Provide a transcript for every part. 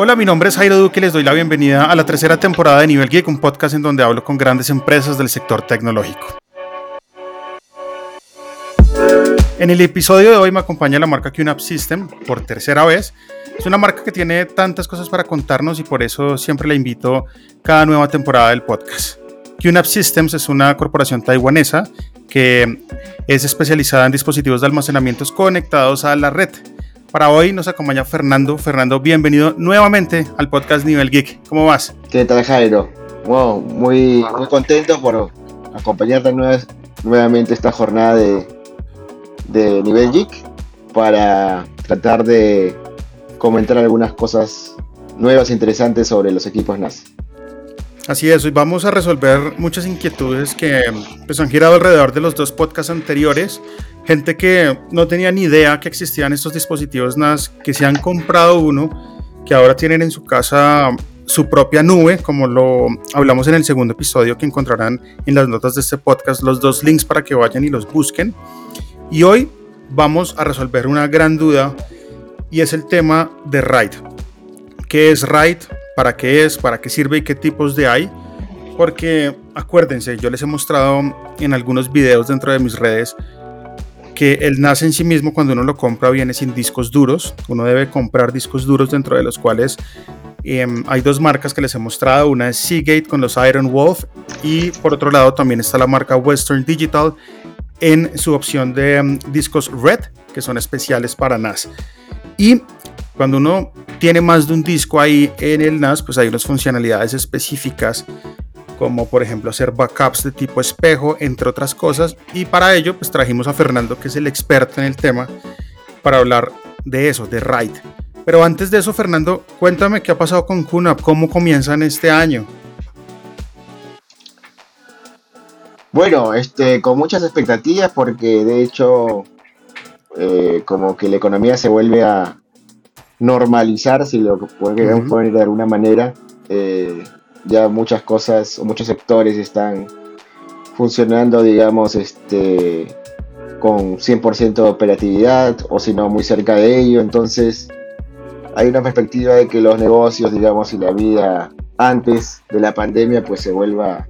Hola, mi nombre es Jairo Duque y les doy la bienvenida a la tercera temporada de Nivel Geek, un podcast en donde hablo con grandes empresas del sector tecnológico. En el episodio de hoy me acompaña la marca QNAP System por tercera vez. Es una marca que tiene tantas cosas para contarnos y por eso siempre la invito cada nueva temporada del podcast. QNAP Systems es una corporación taiwanesa que es especializada en dispositivos de almacenamiento conectados a la red. Para hoy nos acompaña Fernando. Fernando, bienvenido nuevamente al podcast Nivel Geek. ¿Cómo vas? ¿Qué tal, Jairo? Wow, muy, muy contento por acompañarte nuevamente esta jornada de, de Nivel Geek para tratar de comentar algunas cosas nuevas e interesantes sobre los equipos NAS. Así es, hoy vamos a resolver muchas inquietudes que pues, han girado alrededor de los dos podcasts anteriores gente que no tenía ni idea que existían estos dispositivos NAS, que se han comprado uno, que ahora tienen en su casa su propia nube, como lo hablamos en el segundo episodio, que encontrarán en las notas de este podcast los dos links para que vayan y los busquen. Y hoy vamos a resolver una gran duda y es el tema de RAID. ¿Qué es RAID? ¿Para qué es? ¿Para qué sirve y qué tipos de hay? Porque acuérdense, yo les he mostrado en algunos videos dentro de mis redes que el NAS en sí mismo cuando uno lo compra viene sin discos duros. Uno debe comprar discos duros dentro de los cuales em, hay dos marcas que les he mostrado. Una es Seagate con los Iron Wolf y por otro lado también está la marca Western Digital en su opción de em, discos Red que son especiales para NAS. Y cuando uno tiene más de un disco ahí en el NAS, pues hay unas funcionalidades específicas como por ejemplo hacer backups de tipo espejo, entre otras cosas. Y para ello, pues trajimos a Fernando, que es el experto en el tema, para hablar de eso, de RAID. Pero antes de eso, Fernando, cuéntame qué ha pasado con QNAP, cómo comienzan este año. Bueno, este, con muchas expectativas porque de hecho eh, como que la economía se vuelve a normalizar, si lo podemos poner de alguna manera. Eh, ya muchas cosas o muchos sectores están funcionando, digamos, este, con 100% de operatividad o si no muy cerca de ello. Entonces hay una perspectiva de que los negocios, digamos, y la vida antes de la pandemia pues se vuelva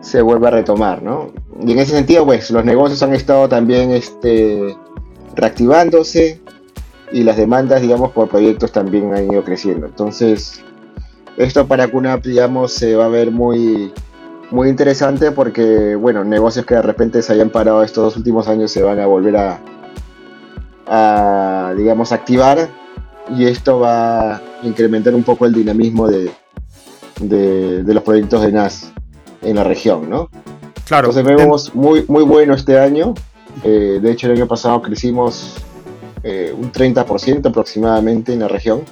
se vuelva a retomar, ¿no? Y en ese sentido, pues los negocios han estado también este, reactivándose y las demandas, digamos, por proyectos también han ido creciendo. Entonces, esto para QNAP, digamos, se va a ver muy, muy interesante porque, bueno, negocios que de repente se hayan parado estos dos últimos años se van a volver a, a digamos, activar y esto va a incrementar un poco el dinamismo de, de, los proyectos de NAS en la región, ¿no? Claro. Entonces vemos muy, muy bueno este año. Eh, de hecho, el año pasado crecimos eh, un 30% aproximadamente en la región.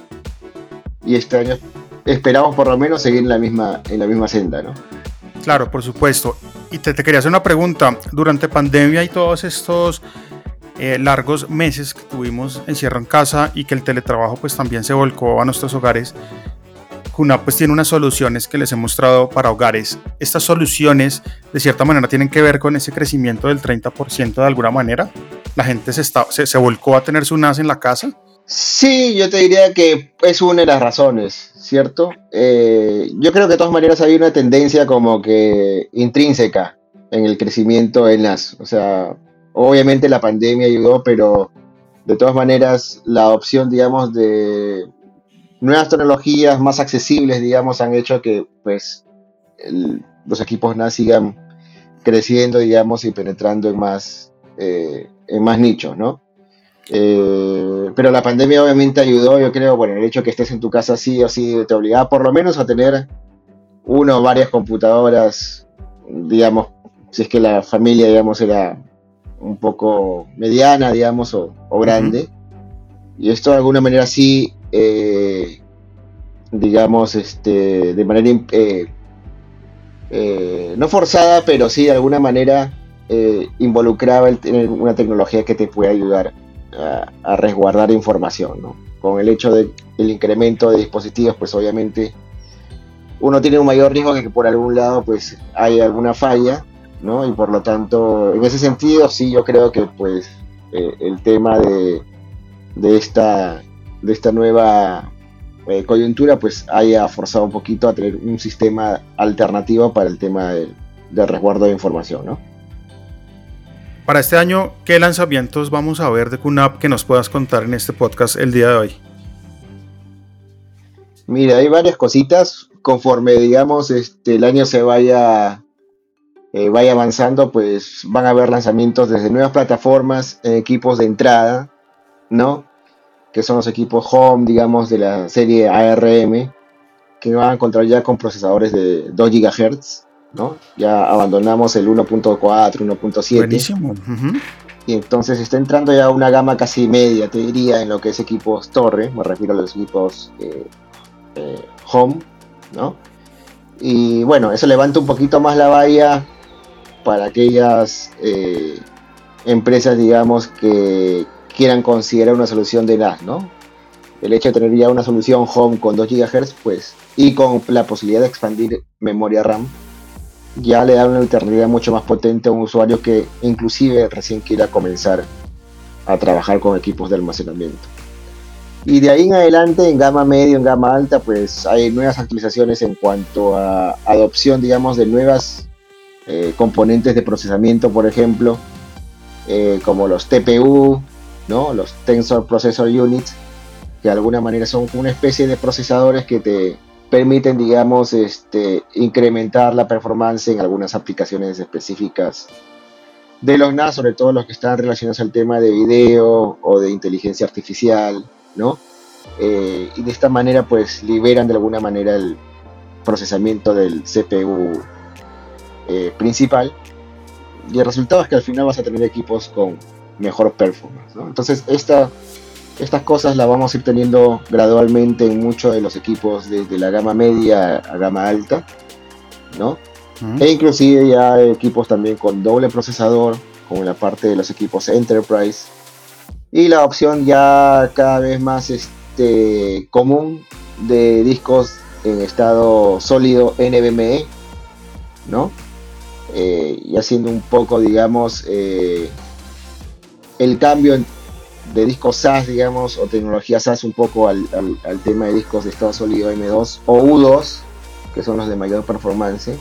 Y este año esperamos por lo menos seguir en la misma, en la misma senda, ¿no? Claro, por supuesto. Y te, quería hacer una pregunta. Durante pandemia y todos estos eh, largos meses que tuvimos encierro en casa y que el teletrabajo pues también se volcó a nuestros hogares, Cuna pues tiene unas soluciones que les he mostrado para hogares. Estas soluciones de cierta manera tienen que ver con ese crecimiento del 30% de alguna manera. La gente se, está, se, volcó a tener su NAS en la casa. Sí, yo te diría que es una de las razones. ¿cierto? Eh, yo creo que de todas maneras hay una tendencia como que intrínseca en el crecimiento en las, o sea, obviamente la pandemia ayudó, pero de todas maneras la opción, digamos, de nuevas tecnologías más accesibles, digamos, han hecho que pues los equipos NAS sigan creciendo, digamos, y penetrando en más, eh, en más nichos, ¿no? Eh, pero la pandemia obviamente ayudó, yo creo, bueno, el hecho de que estés en tu casa sí o sí te obligaba por lo menos a tener una o varias computadoras, digamos, si es que la familia, digamos, era un poco mediana, digamos, o, grande. Y esto de alguna manera sí, eh, digamos, este, de manera, eh, no forzada, pero sí de alguna manera involucraba el tener una tecnología que te puede ayudar a, resguardar información. ¿no? Con el hecho del incremento de dispositivos, pues obviamente uno tiene un mayor riesgo de que por algún lado pues hay alguna falla, ¿no? Y por lo tanto, en ese sentido, sí, yo creo que pues eh, el tema de, de, esta, de nueva eh, coyuntura pues haya forzado un poquito a tener un sistema alternativo para el tema del resguardo de información, ¿no? Para este año, ¿qué lanzamientos vamos a ver de QNAP que nos puedas contar en este podcast el día de hoy? Mira, hay varias cositas. Conforme, digamos, este, el año se vaya, eh, vaya avanzando, pues van a haber lanzamientos desde nuevas plataformas, equipos de entrada, ¿no? Que son los equipos home, digamos, de la serie ARM, que van a encontrar ya con procesadores de 2 GHz, ¿no? Ya abandonamos el 1.4, 1.7. Buenísimo. Y entonces está entrando ya una gama casi media, te diría, en lo que es equipos torre, me refiero a los equipos eh, eh, home, ¿no? Y bueno, eso levanta un poquito más la valla para aquellas eh, empresas, digamos, que quieran considerar una solución de NAS, ¿no? El hecho de tener ya una solución home con 2 GHz, pues, y con la posibilidad de expandir memoria RAM, ya le da una alternativa mucho más potente a un usuario que inclusive recién quiera comenzar a trabajar con equipos de almacenamiento. Y de ahí en adelante, en gama media, en gama alta, pues hay nuevas actualizaciones en cuanto a adopción, digamos, de nuevas eh, componentes de procesamiento, por ejemplo, eh, como los TPU, ¿no? los Tensor Processor Units, que de alguna manera son una especie de procesadores que te permiten, digamos, este, incrementar la performance en algunas aplicaciones específicas de los NAS, sobre todo los que están relacionados al tema de video o de inteligencia artificial, ¿no? Eh, y de esta manera, pues, liberan de alguna manera el procesamiento del CPU eh, principal. Y el resultado es que al final vas a tener equipos con mejor performance, ¿no? Entonces, esta estas cosas las vamos a ir teniendo gradualmente en muchos de los equipos desde la gama media a gama alta, ¿no? E inclusive ya equipos también con doble procesador, como en la parte de los equipos Enterprise. Y la opción ya cada vez más este, común de discos en estado sólido NVMe, ¿no? Eh, y haciendo un poco, digamos, eh, el cambio de discos SAS, digamos, o tecnología SAS un poco al, tema de discos de estado sólido M2 o U2, que son los de mayor performance.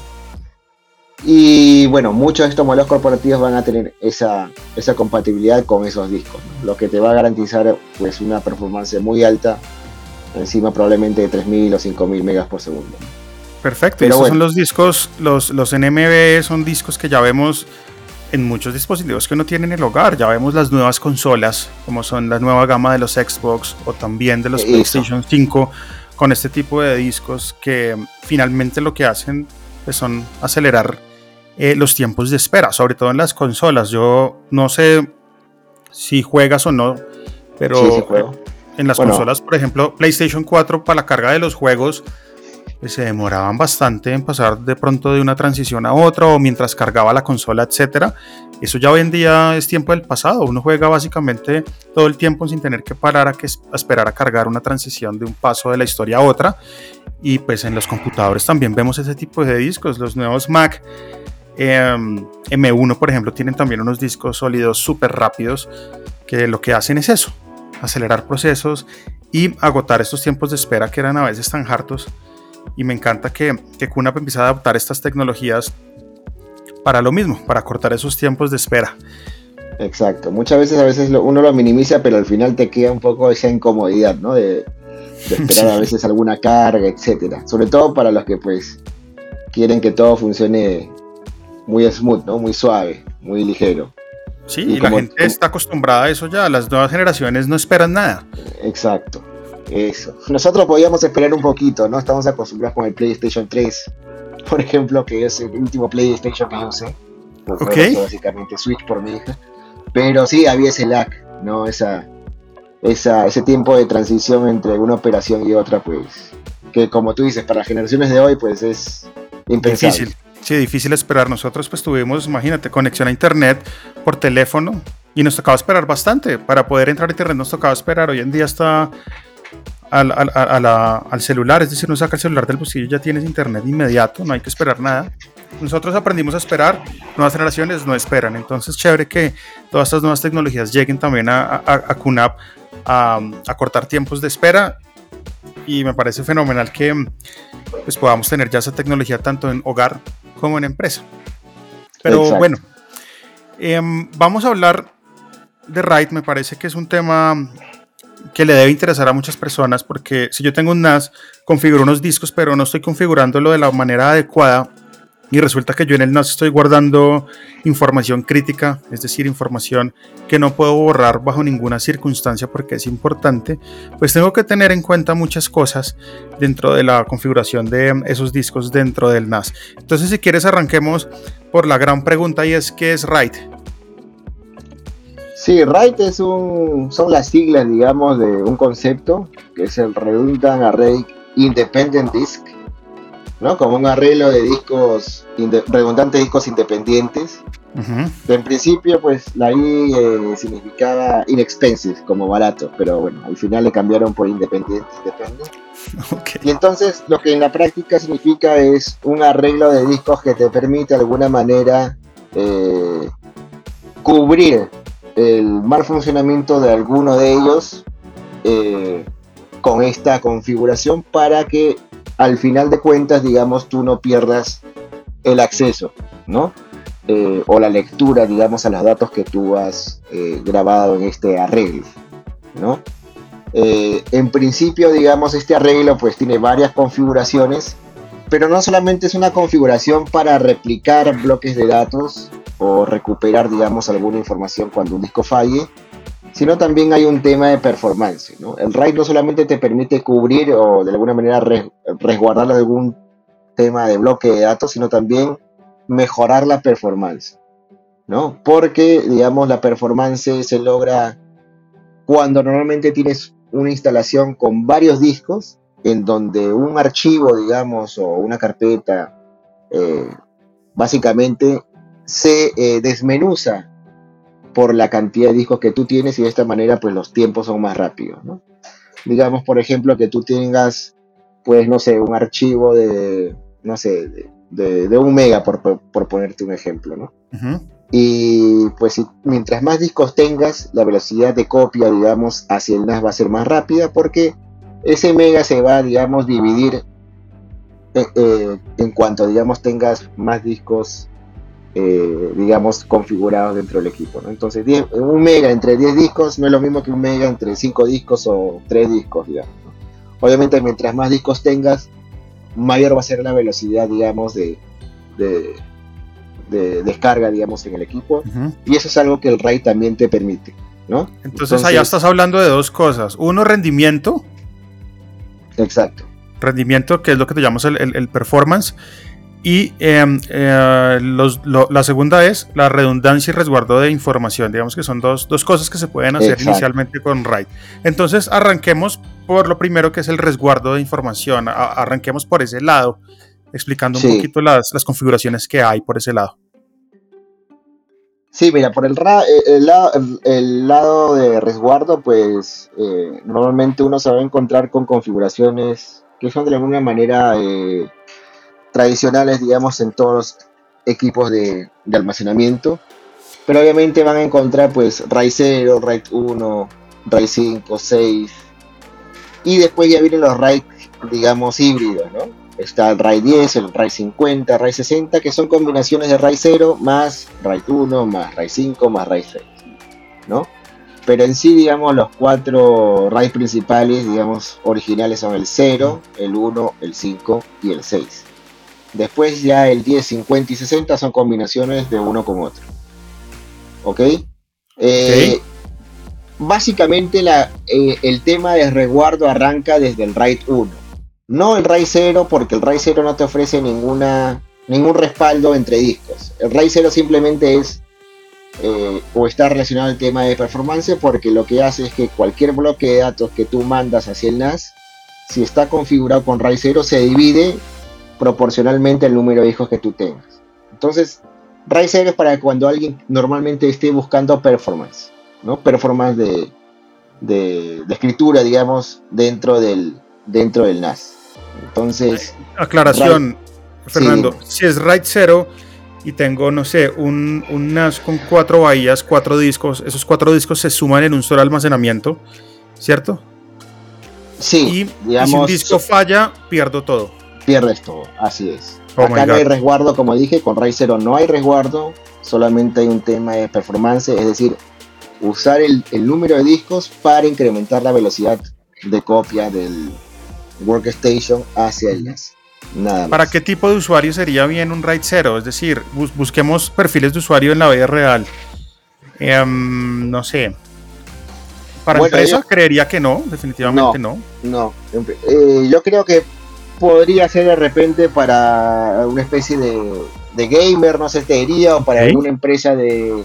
Y bueno, muchos de estos modelos corporativos van a tener esa, esa compatibilidad con esos discos, lo que te va a garantizar pues una performance muy alta, encima probablemente de 3.000 o 5.000 megas por segundo. Perfecto, esos son los discos, los, los NMB son discos que ya vemos en muchos dispositivos que uno tiene en el hogar. Ya vemos las nuevas consolas, como son la nueva gama de los Xbox o también de los PlayStation 5, con este tipo de discos que finalmente lo que hacen pues, son acelerar eh, los tiempos de espera, sobre todo en las consolas. Yo no sé si juegas o no, pero en las consolas, por ejemplo, PlayStation 4 para la carga de los juegos se demoraban bastante en pasar de pronto de una transición a otra o mientras cargaba la consola, etcétera. Eso ya hoy en día es tiempo del pasado. Uno juega básicamente todo el tiempo sin tener que parar a, que, esperar a cargar una transición de un paso de la historia a otra. Y pues en los computadores también vemos ese tipo de discos. Los nuevos Mac em, M1, por ejemplo, tienen también unos discos sólidos súper rápidos que lo que hacen es eso, acelerar procesos y agotar estos tiempos de espera que eran a veces tan hartos y me encanta que, que QNAP empiece a adaptar estas tecnologías para lo mismo, para cortar esos tiempos de espera. Exacto, muchas veces a veces uno lo minimiza, pero al final te queda un poco esa incomodidad, ¿no? De, esperar a veces alguna carga, etcétera. Sobre todo para los que pues quieren que todo funcione muy smooth, ¿no? Muy suave, muy ligero. Sí, y, la gente está acostumbrada a eso ya, las nuevas generaciones no esperan nada. Exacto. Eso. Nosotros podíamos esperar un poquito, ¿no? Estamos acostumbrados con el PlayStation 3, por ejemplo, que es el último PlayStation que yo usé. Ok. Básicamente Switch por mi hija. Pero sí, había ese lag, ¿no? Esa, esa, ese tiempo de transición entre una operación y otra, pues, que como tú dices, para generaciones de hoy, pues es impensable. Difícil. Sí, difícil esperar. Nosotros pues tuvimos, imagínate, conexión a internet por teléfono y nos tocaba esperar bastante. Para poder entrar a internet nos tocaba esperar. Hoy en día está al, celular, es decir, no saca el celular del bolsillo ya tienes internet inmediato, no hay que esperar nada. Nosotros aprendimos a esperar, nuevas generaciones no esperan, entonces chévere que todas estas nuevas tecnologías lleguen también a, a, a QNAP a, cortar tiempos de espera y me parece fenomenal que pues, podamos tener ya esa tecnología tanto en hogar como en empresa. Pero bueno, em, vamos a hablar de RAID, me parece que es un tema que le debe interesar a muchas personas porque si yo tengo un NAS, configuro unos discos, pero no estoy configurándolo de la manera adecuada y resulta que yo en el NAS estoy guardando información crítica, es decir, información que no puedo borrar bajo ninguna circunstancia porque es importante, pues tengo que tener en cuenta muchas cosas dentro de la configuración de esos discos dentro del NAS. Entonces, si quieres, arranquemos por la gran pregunta y es ¿qué es RAID? Sí, RAID es un, son las siglas, digamos, de un concepto que es el Redundant Array Independent Disk ¿no? Como un arreglo de discos, redundantes discos independientes. En principio, pues la I eh, significaba inexpensive, como barato, pero bueno, al final le cambiaron por independiente, depende. Y entonces lo que en la práctica significa es un arreglo de discos que te permite de alguna manera eh, cubrir el mal funcionamiento de alguno de ellos eh, con esta configuración para que al final de cuentas, digamos, tú no pierdas el acceso, ¿no? Eh, o la lectura, digamos, a los datos que tú has eh, grabado en este arreglo, ¿no? En principio, digamos, este arreglo pues tiene varias configuraciones, pero no solamente es una configuración para replicar bloques de datos o recuperar, digamos, alguna información cuando un disco falle, sino también hay un tema de performance. ¿no? El RAID no solamente te permite cubrir o de alguna manera resguardar algún tema de bloque de datos, sino también mejorar la performance. ¿no? Porque, digamos, la performance se logra cuando normalmente tienes una instalación con varios discos, en donde un archivo, digamos, o una carpeta, eh, básicamente se eh, desmenuza por la cantidad de discos que tú tienes y de esta manera pues los tiempos son más rápidos, ¿no? Digamos, por ejemplo, que tú tengas, pues, no sé, un archivo de, no sé, de, un mega, por, ponerte un ejemplo, ¿no? Y pues mientras más discos tengas, la velocidad de copia, digamos, hacia el NAS va a ser más rápida porque ese mega se va, digamos, dividir eh, eh, en cuanto, digamos, tengas más discos eh, digamos, configurados dentro del equipo. ¿no? Entonces, un mega entre 10 discos no es lo mismo que un mega entre 5 discos o 3 discos, digamos. Obviamente, mientras más discos tengas, mayor va a ser la velocidad, digamos, de, de, descarga, digamos, en el equipo. Y eso es algo que el RAID también te permite, ¿no? Entonces, allá estás hablando de dos cosas. Uno, rendimiento. Exacto. Rendimiento, que es lo que te llamas el, el performance. Y em, eh, la segunda es la redundancia y resguardo de información. Digamos que son dos, cosas que se pueden hacer inicialmente con RAID. Entonces arranquemos por lo primero que es el resguardo de información. arranquemos por ese lado, explicando un poquito las, configuraciones que hay por ese lado. Sí, mira, por el, eh, el, lado de resguardo, pues eh, normalmente uno se va a encontrar con configuraciones que son de alguna manera tradicionales, digamos, en todos los equipos de, almacenamiento. Pero obviamente van a encontrar pues RAID 0, RAID 1, RAID 5, 6. Y después ya vienen los RAID, digamos, híbridos, ¿no? Está el RAID 10, el RAID 50, RAID 60, que son combinaciones de RAID 0 más RAID 1, más RAID 5, más RAID 6, ¿no? Pero en sí, digamos, los cuatro RAID principales, digamos, originales son el 0, el 1, el 5 y el 6. Después ya el 10, 50 y 60 son combinaciones de uno con otro. ¿Ok? Eh, básicamente la, eh, el tema de resguardo arranca desde el RAID 1. No el RAID 0 porque el RAID 0 no te ofrece ninguna, ningún respaldo entre discos. El RAID 0 simplemente es eh, o está relacionado al tema de performance porque lo que hace es que cualquier bloque de datos que tú mandas hacia el NAS, si está configurado con RAID 0, se divide proporcionalmente al número de hijos que tú tengas. Entonces, RAID 0 es para cuando alguien normalmente esté buscando performance, ¿no? Performance de, de, escritura, digamos, dentro del, dentro del NAS. Entonces... Aclaración, Fernando, si es RAID 0 y tengo, no sé, un, un, NAS con cuatro bahías, cuatro discos, esos cuatro discos se suman en un solo almacenamiento, ¿cierto? Sí, y, si un disco falla, pierdo todo. Pierdes todo, así es. Oh Acá no hay resguardo, como dije, con RAID 0 no hay resguardo, solamente hay un tema de performance, es decir, usar el, número de discos para incrementar la velocidad de copia del workstation hacia el NAS. Nada más. ¿Para qué tipo de usuario sería bien un RAID 0? Es decir, busquemos perfiles de usuario en la vida real. Em, no sé. Para empresa creería que no, definitivamente no. No, eh, yo creo que podría ser de repente para una especie de, gamer, no sé, te diría, o para alguna empresa de,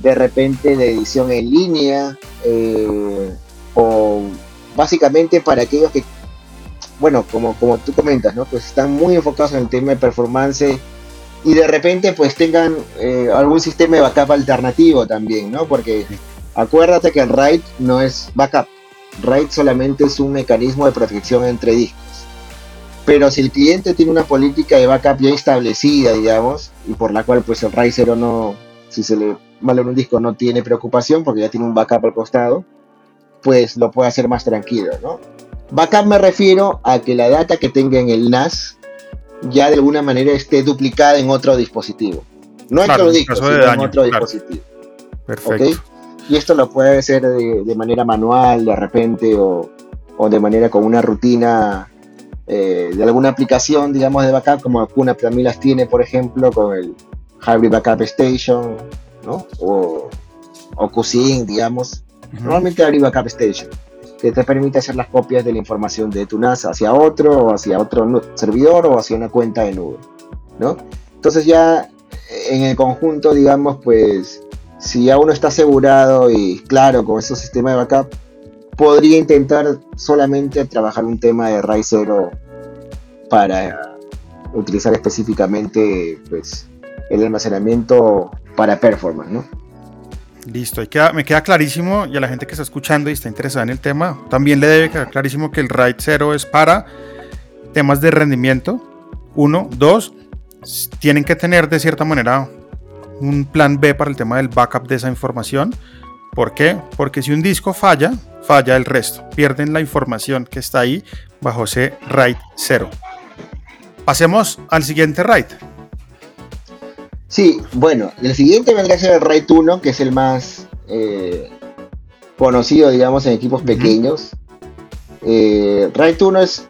de repente de edición en línea, eh, o básicamente para aquellos que, bueno, como, como tú comentas, ¿no? Pues están muy enfocados en el tema de performance y de repente pues tengan eh, algún sistema de backup alternativo también, ¿no? Porque acuérdate que el RAID no es backup, RAID solamente es un mecanismo de protección entre discos. Pero si el cliente tiene una política de backup ya establecida, digamos, y por la cual pues el RAID 0 no, si se le mala un disco no tiene preocupación porque ya tiene un backup al costado, pues lo puede hacer más tranquilo, ¿no? Backup me refiero a que la data que tenga en el NAS ya de alguna manera esté duplicada en otro dispositivo. No en otro disco, sino en otro dispositivo. Perfecto. Y esto lo puede hacer de, manera manual, de repente, o, de manera con una rutina eh, de alguna aplicación, digamos, de backup, como alguna también las tiene, por ejemplo, con el Hybrid Backup Station, ¿no? O, o digamos. Normalmente Hybrid Backup Station que te permite hacer las copias de la información de tu NAS hacia otro, o hacia otro servidor, o hacia una cuenta de nube, ¿no? Entonces ya en el conjunto, digamos, pues, si ya uno está asegurado y claro con esos sistemas de backup, podría intentar solamente trabajar un tema de RAID 0 para utilizar específicamente, pues, el almacenamiento para performance, ¿no? Listo, me queda clarísimo y a la gente que está escuchando y está interesada en el tema, también le debe quedar clarísimo que el RAID 0 es para temas de rendimiento. Uno, dos, tienen que tener de cierta manera un plan B para el tema del backup de esa información. ¿Por qué? Porque si un disco falla, falla el resto. Pierden la información que está ahí bajo ese RAID 0. Pasemos al siguiente RAID. Sí, bueno, el siguiente vendría a ser el RAID 1, que es el más eh, conocido, digamos, en equipos pequeños. Eh, RAID 1 es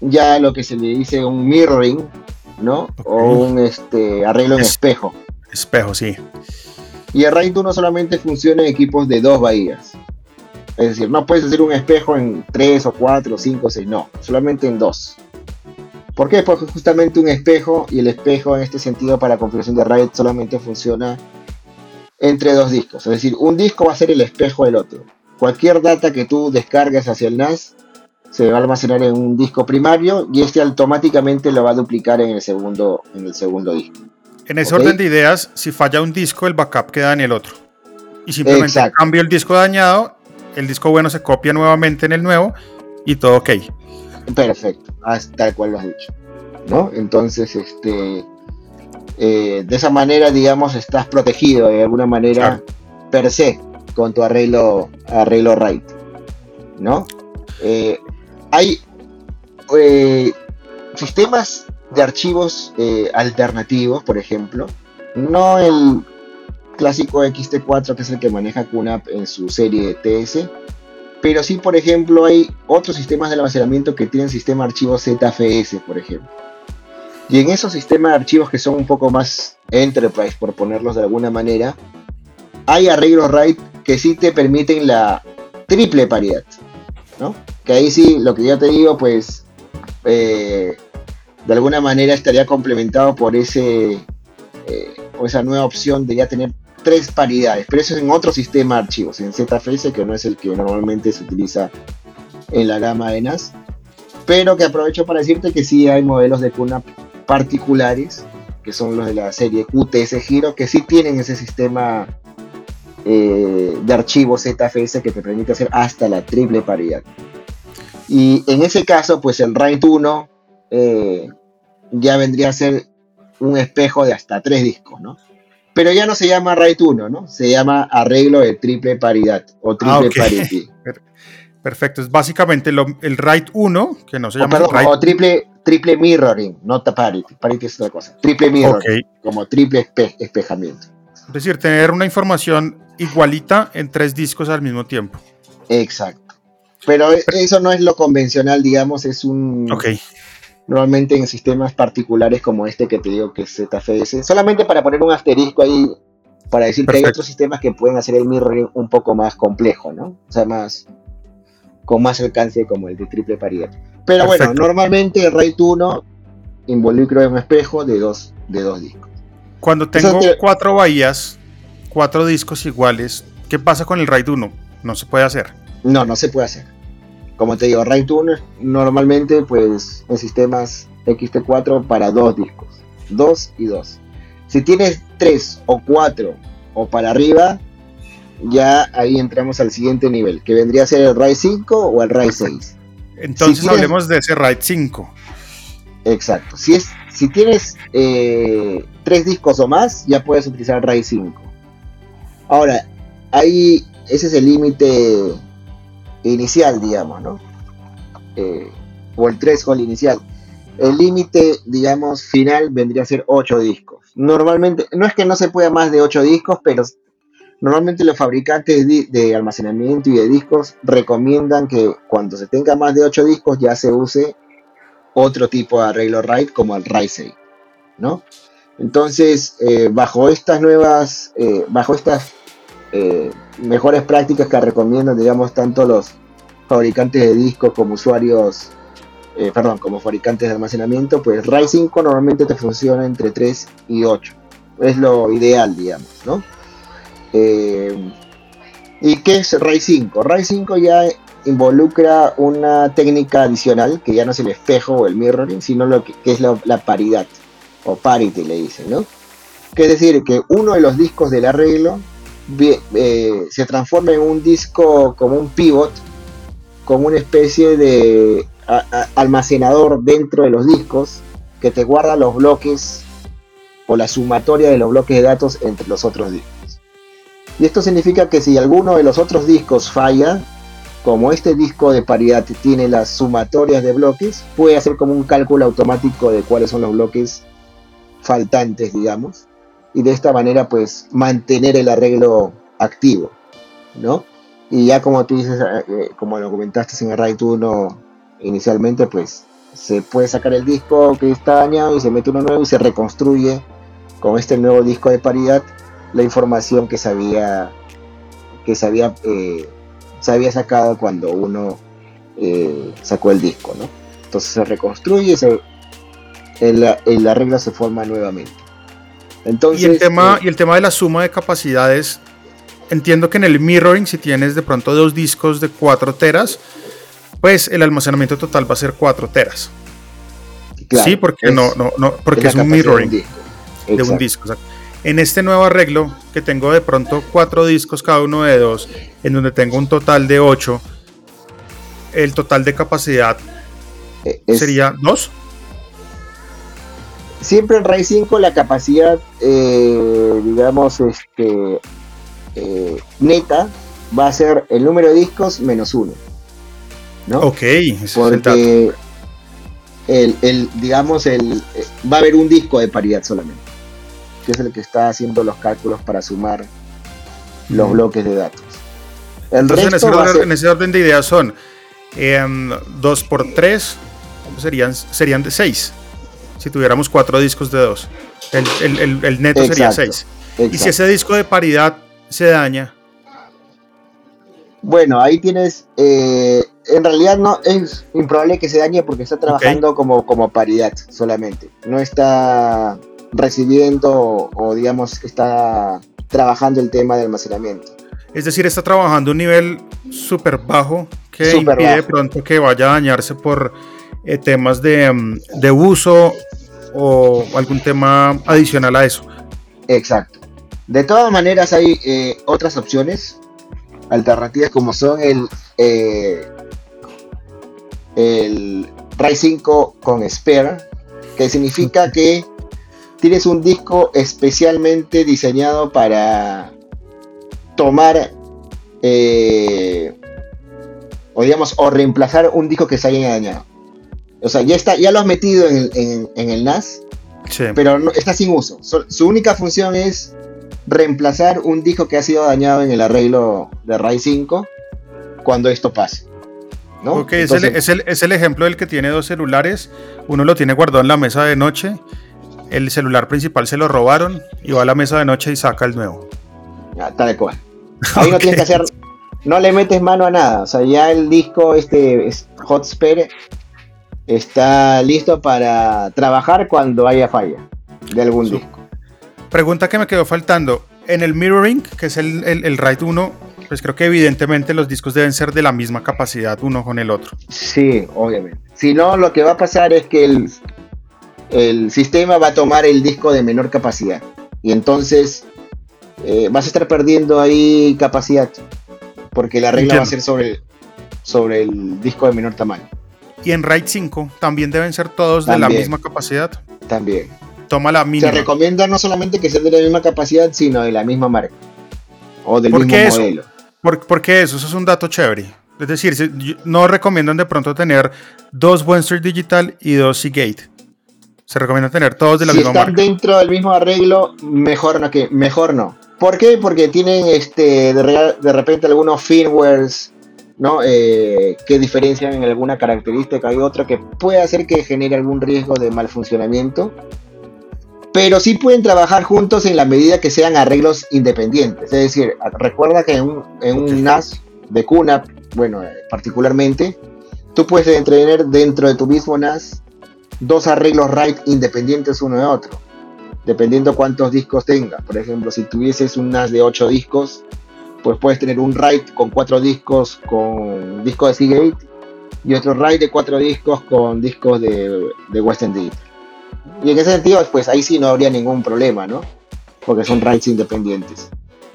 ya lo que se le dice un mirroring, ¿no? O un este, arreglo en espejo. Espejo, sí. Y el RAID 1 solamente funciona en equipos de dos bahías. Es decir, no puedes hacer un espejo en tres o cuatro o cinco o seis, no, solamente en dos. ¿Por qué? Porque justamente un espejo, y el espejo en este sentido para configuración de RAID solamente funciona entre dos discos. Es decir, un disco va a ser el espejo del otro. Cualquier data que tú descargues hacia el NAS se va a almacenar en un disco primario y este automáticamente lo va a duplicar en el segundo, en el segundo disco. En ese orden de ideas, si falla un disco, el backup queda en el otro. Y simplemente cambio el disco dañado, el disco bueno se copia nuevamente en el nuevo y todo ok. Perfecto, tal cual lo has dicho. ¿no? Entonces, este, eh, de esa manera, digamos, estás protegido de alguna manera per se con tu arreglo, arreglo RAID. ¿no? Eh, hay eh, sistemas de archivos alternativos, por ejemplo, no el clásico XT4 que es el que maneja QNAP en su serie TS, pero sí, por ejemplo, hay otros sistemas de almacenamiento que tienen sistema de archivos ZFS, por ejemplo. Y en esos sistemas de archivos que son un poco más enterprise, por ponerlos de alguna manera, hay arreglos RAID que sí te permiten la triple paridad. ¿no? Que ahí sí, lo que yo te digo, pues eh, de alguna manera estaría complementado por ese, eh, esa nueva opción de ya tener tres paridades, pero eso es en otro sistema de archivos, en ZFS, que no es el que normalmente se utiliza en la gama de NAS. Pero que aprovecho para decirte que sí hay modelos de cuna particulares, que son los de la serie QTS Giro, que sí tienen ese sistema eh, de archivos ZFS que te permite hacer hasta la triple paridad. Y en ese caso, pues el RAID 1 eh, ya vendría a ser un espejo de hasta tres discos, ¿no? Pero ya no se llama RAID 1, ¿no? Se llama arreglo de triple paridad o triple ah, parity. Perfecto, es básicamente el RAID 1, que no se llama perdón, O triple, triple mirroring, no parity, parity es otra cosa. Triple mirroring, como triple espejamiento. Es decir, tener una información igualita en tres discos al mismo tiempo. Exacto. Pero eso no es lo convencional, digamos, es un... Ok. Normalmente en sistemas particulares como este que te digo que es ZFS, solamente para poner un asterisco ahí, para decir que hay otros sistemas que pueden hacer el mirroring un poco más complejo, ¿no? O sea, más con más alcance como el de triple paridad. Pero bueno, normalmente el RAID 1 involucra un espejo de dos, de dos discos. Cuando tengo cuatro bahías, cuatro discos iguales, ¿qué pasa con el RAID 1? No se puede hacer. No, no se puede hacer. Como te digo, RAID 1 normalmente pues en sistemas XT4 para dos discos. Dos y dos. Si tienes tres o cuatro o para arriba, ya ahí entramos al siguiente nivel, que vendría a ser el RAID 5 o el RAID 6. Entonces hablemos de ese RAID 5. Exacto. Si, es, si tienes eh, tres discos o más, ya puedes utilizar el RAID 5. Ahora, ahí ese es el límite inicial, digamos, ¿no? Eh, o el threshold inicial. El límite, digamos, final vendría a ser 8 discos. Normalmente, no es que no se pueda más de 8 discos, pero Normalmente los fabricantes de, almacenamiento y de discos recomiendan que cuando se tenga más de 8 discos ya se use otro tipo de arreglo RAID como el RAID 6, ¿no? Entonces, eh, bajo estas nuevas, eh, bajo estas mejores prácticas que recomiendan, digamos, tanto los fabricantes de discos como usuarios, perdón, como fabricantes de almacenamiento, pues RAID 5 normalmente te funciona entre 3 y 8. Es lo ideal, digamos, ¿no? Eh, ¿Y qué es RAID 5? RAID 5 ya involucra una técnica adicional que ya no es el espejo o el mirroring, sino lo que, es la, paridad o parity le dicen, ¿no? Que es decir, que uno de los discos del arreglo eh, se transforma en un disco como un pivot, como una especie de almacenador dentro de los discos que te guarda los bloques o la sumatoria de los bloques de datos entre los otros discos. Y esto significa que si alguno de los otros discos falla, como este disco de paridad tiene las sumatorias de bloques, puede hacer como un cálculo automático de cuáles son los bloques faltantes, digamos, y de esta manera pues mantener el arreglo activo, ¿no? Y ya como tú dices, eh, eh, como lo comentaste en el RAID 1 inicialmente, pues se puede sacar el disco que está dañado y se mete uno nuevo y se reconstruye con este nuevo disco de paridad la información que se había, que se había, eh, sacado cuando uno eh, sacó el disco, ¿no? Entonces se reconstruye, se, el, arreglo se forma nuevamente. Entonces, y, el tema, eh, y el tema de la suma de capacidades, entiendo que en el mirroring, si tienes de pronto dos discos de 4 teras, pues el almacenamiento total va a ser 4 teras. sí, porque no, no, no, porque es, un mirroring de un disco. exacto en este nuevo arreglo, que tengo de pronto cuatro discos, cada uno de dos, en donde tengo un total de ocho, el total de capacidad eh, sería dos. Siempre en RAID 5 la capacidad, eh, digamos, este, eh, neta va a ser el número de discos menos uno. ¿no? Ok, porque el, el, digamos, el, va a haber un disco de paridad solamente que es el que está haciendo los cálculos para sumar los bloques de datos. Entonces, en ese, orden, de ideas son 2 em, por 3 serían, serían de 6. Si tuviéramos 4 discos de 2, el, neto sería 6. Y si ese disco de paridad se daña. Bueno, ahí tienes. Eh, en realidad no es improbable que se dañe porque está trabajando como, como paridad solamente. No está recibiendo o, digamos está trabajando el tema de almacenamiento. Es decir, está trabajando un nivel súper bajo que impide de pronto que vaya a dañarse por eh, temas de, mm, de, uso o algún tema adicional a eso. Exacto. De todas maneras hay eh, otras opciones alternativas como son el, eh, el RAID 5 con Spare, que significa que tienes un disco especialmente diseñado para tomar eh, o digamos, o reemplazar un disco que se haya dañado. O sea, ya está, ya lo has metido en el, en, el NAS, pero no, está sin uso. su única función es reemplazar un disco que ha sido dañado en el arreglo de RAID 5 cuando esto pase. ¿no? Ok, es, el, es, el, es, el, ejemplo del que tiene dos celulares. Uno lo tiene guardado en la mesa de noche. El celular principal se lo robaron y va a la mesa de noche y saca el nuevo. Ya, tal cual. Ahí no tienes que hacer. No le metes mano a nada. O sea, ya el disco, este Hotspot, está listo para trabajar cuando haya falla de algún disco. Pregunta que me quedó faltando. En el mirroring, que es el, el, RAID 1, pues creo que evidentemente los discos deben ser de la misma capacidad uno con el otro. Sí, obviamente. Si no, lo que va a pasar es que el, el sistema va a tomar el disco de menor capacidad. Y entonces eh, vas a estar perdiendo ahí capacidad. Porque la regla va a ser sobre, sobre el disco de menor tamaño. Y en RAID 5 también deben ser todos de la misma capacidad. También. Toma la mínima. Se recomienda no solamente que sean de la misma capacidad, sino de la misma marca. O del mismo modelo. ¿Por, qué eso? Eso es un dato chévere. Es decir, no recomiendan de pronto tener dos Webster Digital y dos Seagate. Se recomienda tener todos de la misma marca. Si están dentro del mismo arreglo, mejor no. Que, mejor no. ¿Por qué? Porque tienen este, de, de repente algunos firmwares ¿no? Eh, que diferencian en alguna característica y otra que puede hacer que genere algún riesgo de mal funcionamiento. Pero sí pueden trabajar juntos en la medida que sean arreglos independientes. Es decir, recuerda que en un, NAS de QNAP, bueno, eh, particularmente, tú puedes tener dentro de tu mismo NAS dos arreglos RAID independientes uno de otro, dependiendo cuántos discos tenga. Por ejemplo, si tuvieses un NAS de 8 discos, pues puedes tener un RAID con cuatro discos con disco de Seagate y otro RAID de cuatro discos con discos de, de Western Digital. Y en ese sentido, pues ahí sí no habría ningún problema, ¿no? Porque son RAIDs independientes.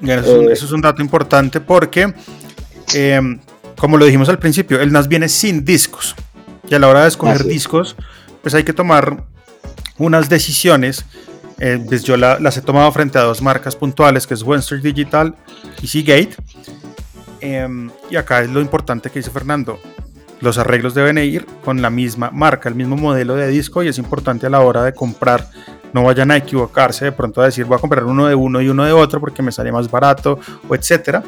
Eh, eso, es un dato importante porque, em, como lo dijimos al principio, el NAS viene sin discos. Y a la hora de escoger discos, pues hay que tomar unas decisiones eh, pues yo las he tomado frente a dos marcas puntuales, que es Western Digital y Seagate. Em, y acá es lo importante que dice Fernando. Los arreglos deben ir con la misma marca, el mismo modelo de disco y es importante a la hora de comprar. No vayan a equivocarse de pronto a decir voy a comprar uno de uno y uno de otro porque me sale más barato o etcétera.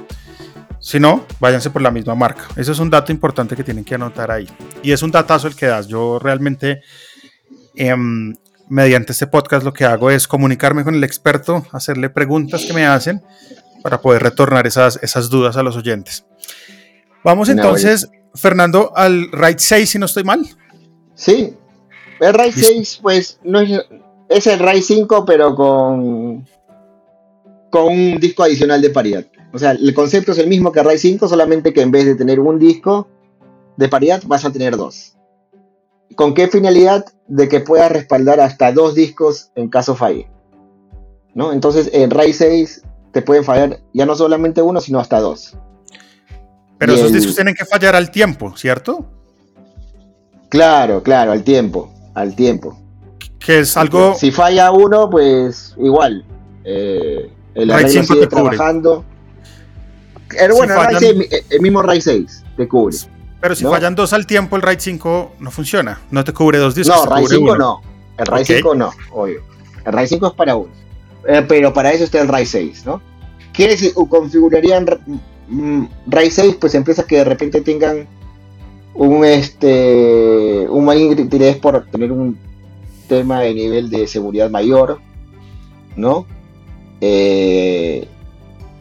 Si váyanse por la misma marca. Eso es un dato importante que tienen que anotar ahí. Y es un datazo el que das. Yo realmente em, mediante este podcast lo que hago es comunicarme con el experto, hacerle preguntas que me hacen para poder retornar esas, esas dudas a los oyentes. Vamos entonces, Fernando, al RAID 6, si no estoy mal. Sí, el RAID 6, pues no es, es el RAID 5, pero con, con un disco adicional de paridad. O sea, el concepto es el mismo que RAID 5, solamente que en vez de tener un disco de paridad, vas a tener dos. ¿Con qué finalidad? De que pueda respaldar hasta dos discos en caso falle. ¿no? Entonces en RAID 6 te pueden fallar ya no solamente uno, sino hasta dos. Pero esos discos tienen que fallar al tiempo, ¿cierto? Claro, claro, al tiempo, al tiempo. Que es algo... Si falla uno, pues igual. Eh, el arreglo sigue trabajando. Pero bueno, el, mismo RAID 6 te cubre. Pero si fallan dos al tiempo, el RAID 5 no funciona. No te cubre dos discos. No, RAID 5 no. El RAID 5 no, obvio. El RAID 5 es para uno. Eh, pero para eso está el RAID 6, ¿no? ¿Quiénes configurarían mm, RAID 6? Pues empresas que de repente tengan un este un mayor interés por tener un tema de nivel de seguridad mayor, ¿no? Eh,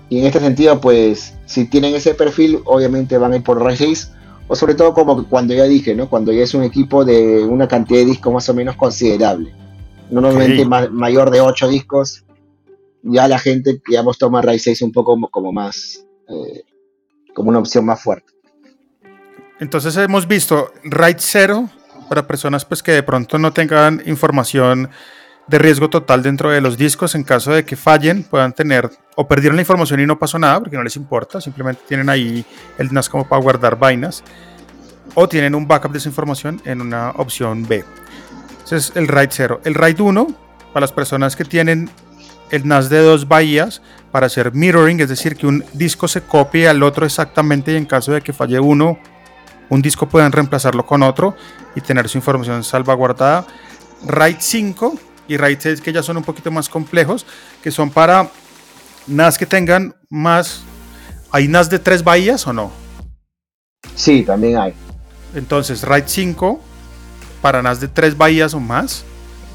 y en este sentido, pues, si tienen ese perfil, obviamente van a ir por RAID 6 o sobre todo como cuando ya dije, ¿no? Cuando ya es un equipo de una cantidad de discos más o menos considerable. Normalmente mayor de 8 discos, ya la gente, digamos, toma RAID 6 un poco como, más, eh, como una opción más fuerte. Entonces hemos visto RAID 0 para personas pues que de pronto no tengan información de riesgo total dentro de los discos en caso de que fallen, puedan tener o perdieron la información y no pasó nada porque no les importa, simplemente tienen ahí el NAS como para guardar vainas o tienen un backup de esa información en una opción B. Ese es el RAID 0. El RAID 1 para las personas que tienen el NAS de dos bahías para hacer mirroring, es decir, que un disco se copie al otro exactamente y en caso de que falle uno, un disco pueden reemplazarlo con otro y tener su información salvaguardada. RAID 5 y RAID 6 que ya son un poquito más complejos, que son para NAS que tengan más... ¿Hay NAS de tres bahías o no? Sí, también hay. Entonces, RAID 5 para NAS de tres bahías o más.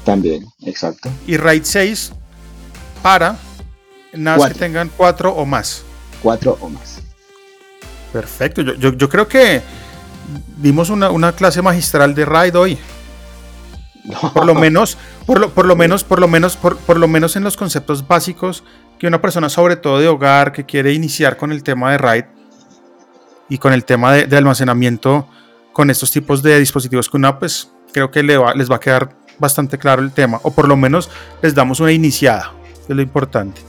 También, exacto. Y RAID 6 para NAS que tengan cuatro o más. Cuatro o más. Perfecto. Yo, creo que vimos una, clase magistral de RAID hoy. Por lo menos, por lo, por lo menos, por lo menos, por, lo menos en los conceptos básicos que una persona, sobre todo de hogar, que quiere iniciar con el tema de RAID y con el tema de, almacenamiento con estos tipos de dispositivos QNAP, pues creo que les va a quedar bastante claro el tema, o por lo menos les damos una iniciada, es lo importante.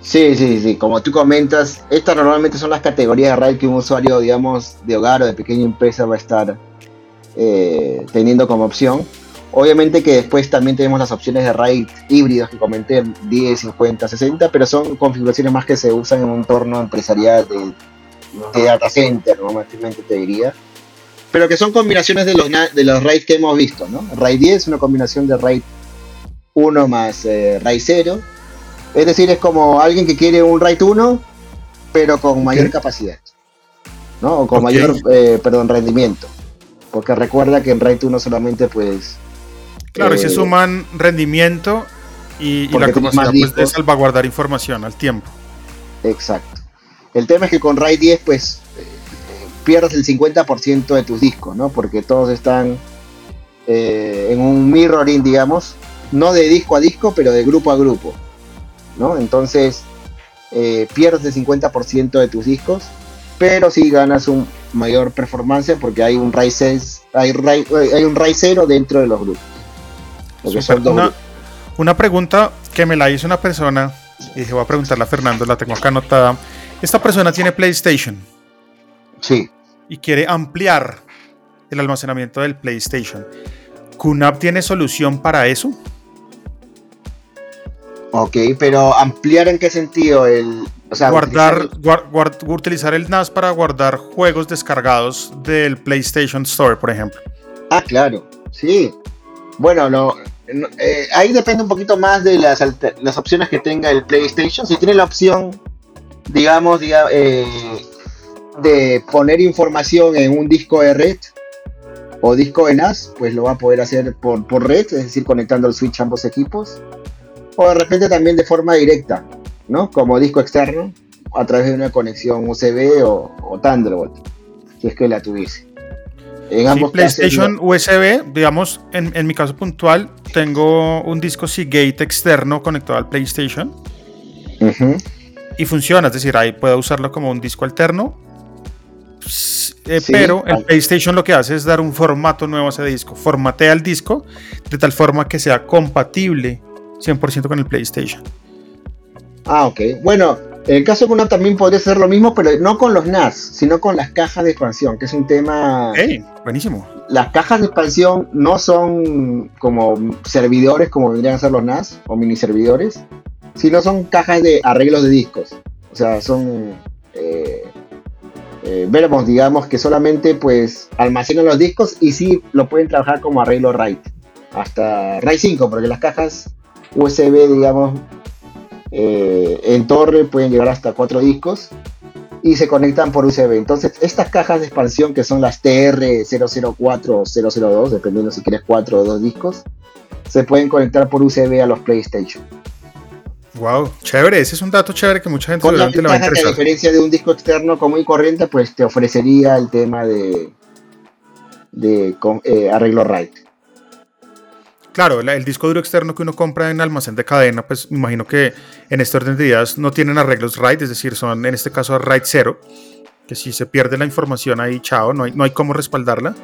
Sí, sí, sí, como tú comentas, estas normalmente son las categorías de RAID que un usuario, digamos, de hogar o de pequeña empresa va a estar eh, teniendo como opción. Obviamente que después también tenemos las opciones de RAID híbridos que comenté, 10, 50, 60, pero son configuraciones más que se usan en un entorno empresarial de, de data center, normalmente te diría. Pero que son combinaciones de los, de los RAID que hemos visto, ¿no? RAID 10 es una combinación de RAID 1 más eh, RAID 0 es decir, es como alguien que quiere un RAID 1, pero con mayor capacidad. ¿no? O con mayor, eh, perdón, rendimiento. Porque recuerda que en RAID 1 solamente pues... Claro, y se eh, suman rendimiento y, la capacidad pues, de salvaguardar información al tiempo. Exacto. El tema es que con RAID 10 pues eh, pierdes el 50% de tus discos, ¿no? Porque todos están en un mirroring, digamos, no de disco a disco, pero de grupo a grupo. ¿no? Entonces eh, pierdes el 50% de tus discos, pero sí ganas un mayor performance porque hay un RAID hay, hay un RAID 0 dentro de los grupos. una, pregunta que me la hizo una persona y dije voy a preguntarle a Fernando, la tengo acá anotada. Esta persona tiene PlayStation. Sí. Y quiere ampliar el almacenamiento del PlayStation. ¿QNAP tiene solución para eso? Ok, pero ampliar en qué sentido el... guardar, utilizar... el NAS para guardar juegos descargados del PlayStation Store, por ejemplo. Ah, claro, sí. Bueno, no, eh, ahí depende un poquito más de las, las opciones que tenga el PlayStation. Si tiene la opción, digamos, eh, de poner información en un disco de red o disco de NAS, pues lo va a poder hacer por, por red, es decir, conectando el switch a ambos equipos o de repente también de forma directa, ¿no? Como disco externo, a través de una conexión USB o, Thunderbolt, si es que la tuviese. En ambos PlayStation USB, digamos, en, mi caso puntual, tengo un disco Seagate externo conectado al PlayStation. Y funciona, es decir, ahí puedo usarlo como un disco alterno. Eh, pero el PlayStation lo que hace es dar un formato nuevo a ese disco. Formatea el disco de tal forma que sea compatible 100% con el PlayStation. Ah, ok. Bueno, el caso de una también podría ser lo mismo, pero no con los NAS, sino con las cajas de expansión, que es un tema... ¡Ey! Buenísimo. Las cajas de expansión no son como servidores como vendrían a ser los NAS o mini servidores, sino son cajas de arreglos de discos. O sea, son... Eh, eh, veremos, digamos, que solamente pues almacenan los discos y sí lo pueden trabajar como arreglo RAID. Hasta RAID 5, porque las cajas USB, digamos, eh, en torre pueden llegar hasta cuatro discos y se conectan por USB. Entonces, estas cajas de expansión que son las TR004 o 002, dependiendo si quieres cuatro o dos discos, se pueden conectar por USB a los PlayStation. Wow, chévere, ese es un dato chévere que mucha gente le va a. Que a diferencia de un disco externo común y corriente, pues te ofrecería el tema de, de eh, arreglo RAID. Claro, el disco duro externo que uno compra en almacén de cadena, pues me imagino que en este orden de ideas no tienen arreglos RAID, es decir, son en este caso RAID 0, que si se pierde la información ahí, chao, no hay, no hay cómo respaldarla.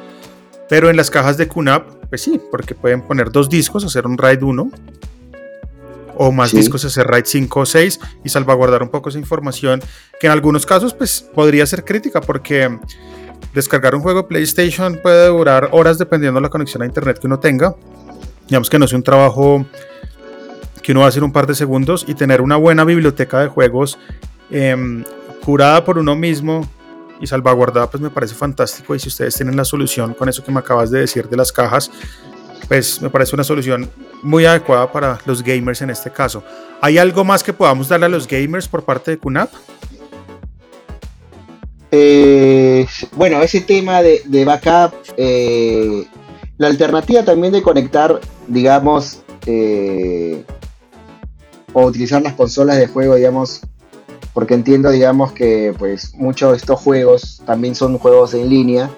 Pero en las cajas de QNAP, pues sí, porque pueden poner dos discos, hacer un RAID 1 o más discos, hacer RAID 5 o 6 y salvaguardar un poco esa información, que en algunos casos pues podría ser crítica porque descargar un juego PlayStation puede durar horas dependiendo de la conexión a internet que uno tenga digamos que no es un trabajo que uno va a hacer un par de segundos y tener una buena biblioteca de juegos em, curada por uno mismo y salvaguardada, pues me parece fantástico. Y si ustedes tienen la solución con eso que me acabas de decir de las cajas, pues me parece una solución muy adecuada para los gamers en este caso. ¿Hay algo más que podamos darle a los gamers por parte de QNAP? Eh, bueno, ese tema de, backup, eh, la alternativa también de conectar, digamos, eh, o utilizar las consolas de juego, digamos, porque entiendo, digamos, que pues muchos de estos juegos también son juegos en línea.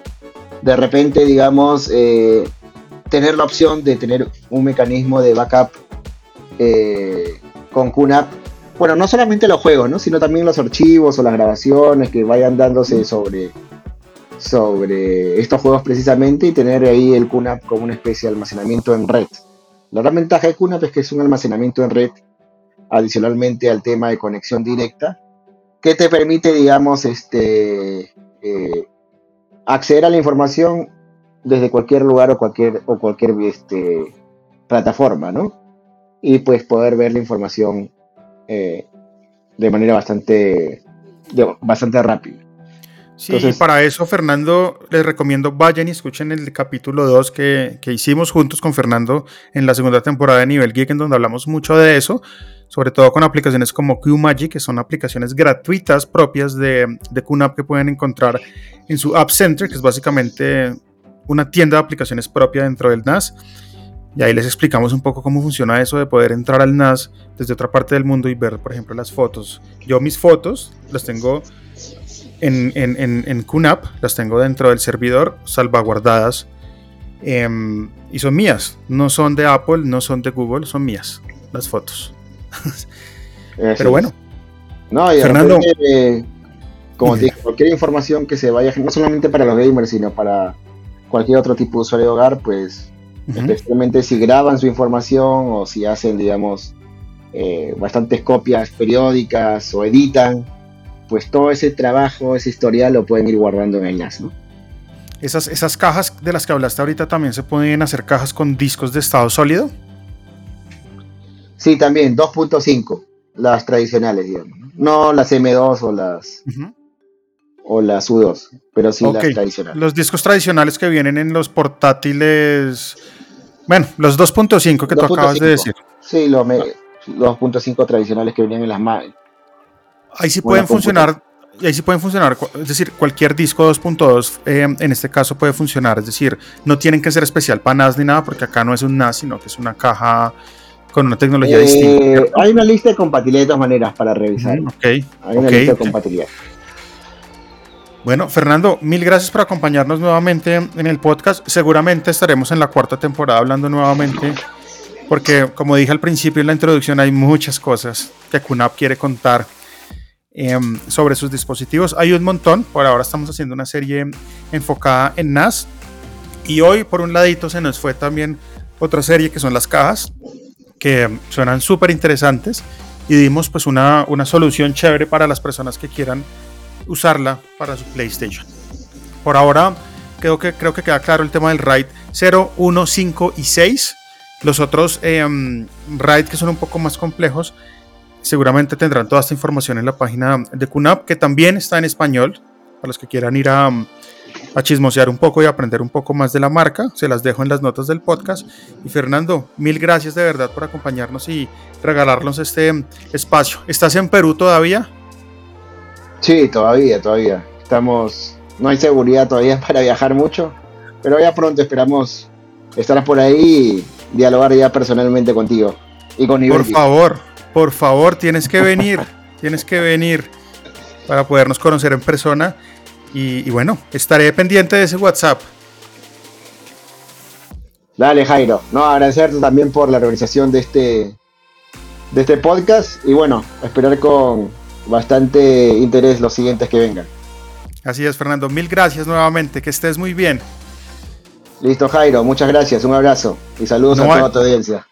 De repente, digamos, eh, tener la opción de tener un mecanismo de backup eh, con QNAP. Bueno, no solamente los juegos, ¿no? sino también los archivos o las grabaciones que vayan dándose sobre, sobre estos juegos precisamente y tener ahí el QNAP como una especie de almacenamiento en red. La gran ventaja de QNAP es que es un almacenamiento en red adicionalmente al tema de conexión directa que te permite, digamos, este, eh, acceder a la información desde cualquier lugar o cualquier, o cualquier este, plataforma, ¿no? Y pues poder ver la información eh, de manera bastante, bastante rápida. Sí, y para eso, Fernando, les recomiendo vayan y escuchen el capítulo 2 que, que, hicimos juntos con Fernando en la segunda temporada de Nivel Geek, en donde hablamos mucho de eso, sobre todo con aplicaciones como QMagic, que son aplicaciones gratuitas propias de, de QNAP que pueden encontrar en su App Center, que es básicamente una tienda de aplicaciones propia dentro del NAS. Y ahí les explicamos un poco cómo funciona eso de poder entrar al NAS desde otra parte del mundo y ver, por ejemplo, las fotos. Yo mis fotos las tengo en, en, en, QNAP, las tengo dentro del servidor, salvaguardadas. Em, y son mías, no son de Apple, no son de Google, son mías las fotos. Pero bueno. No, y Fernando. como te cualquier información que se vaya, no solamente para los gamers, sino para cualquier otro tipo de usuario de hogar, pues, especialmente si graban su información o si hacen, digamos, eh, bastantes copias periódicas o editan, pues todo ese trabajo, ese historial lo pueden ir guardando en el NAS, ¿no? Esas, esas cajas de las que hablaste ahorita también se pueden hacer cajas con discos de estado sólido. Sí, también 2.5, las tradicionales, digamos. No las M2 o las o las U2, pero sí las tradicionales. Los discos tradicionales que vienen en los portátiles, bueno, los 2.5 que tú acabas de decir. Sí, los 2.5 tradicionales que venían en las Ahí sí pueden funcionar, ahí sí pueden funcionar, es decir, cualquier disco 2.2 eh, en este caso puede funcionar, es decir, no tienen que ser especial para NAS ni nada, porque acá no es un NAS, sino que es una caja con una tecnología distinta. Eh, hay una lista de compatibilidad de todas maneras para revisar. ok. Hay una lista de compatibilidad. Bueno, Fernando, mil gracias por acompañarnos nuevamente en el podcast. Seguramente estaremos en la cuarta temporada hablando nuevamente, porque como dije al principio en la introducción, hay muchas cosas que QNAP quiere contar Em, sobre sus dispositivos. Hay un montón, por ahora estamos haciendo una serie enfocada en NAS. Y hoy por un ladito se nos fue también otra serie que son las cajas, que suenan súper interesantes. Y dimos pues una, una solución chévere para las personas que quieran usarla para su PlayStation. Por ahora creo que, creo que queda claro el tema del RAID 0, 1, 5 y 6. Los otros eh, RAID que son un poco más complejos Seguramente tendrán toda esta información en la página de QNAP, que también está en español, para los que quieran ir a, a chismosear un poco y aprender un poco más de la marca. Se las dejo en las notas del podcast. Y Fernando, mil gracias de verdad por acompañarnos y regalarnos este espacio. ¿Estás en Perú todavía? Sí, todavía, todavía. Estamos, no hay seguridad todavía para viajar mucho, pero ya pronto esperamos estar por ahí y dialogar ya personalmente contigo y con Por favor, por favor, tienes que venir, tienes que venir para podernos conocer en persona. Y, bueno, estaré pendiente de ese WhatsApp. Dale, Jairo. No, agradecerte también por la organización de este, de este podcast. Y bueno, esperar con bastante interés los siguientes que vengan. Así es, Fernando. Mil gracias nuevamente. Que estés muy bien. Listo, Jairo. Muchas gracias. Un abrazo. Y saludos a toda tu audiencia.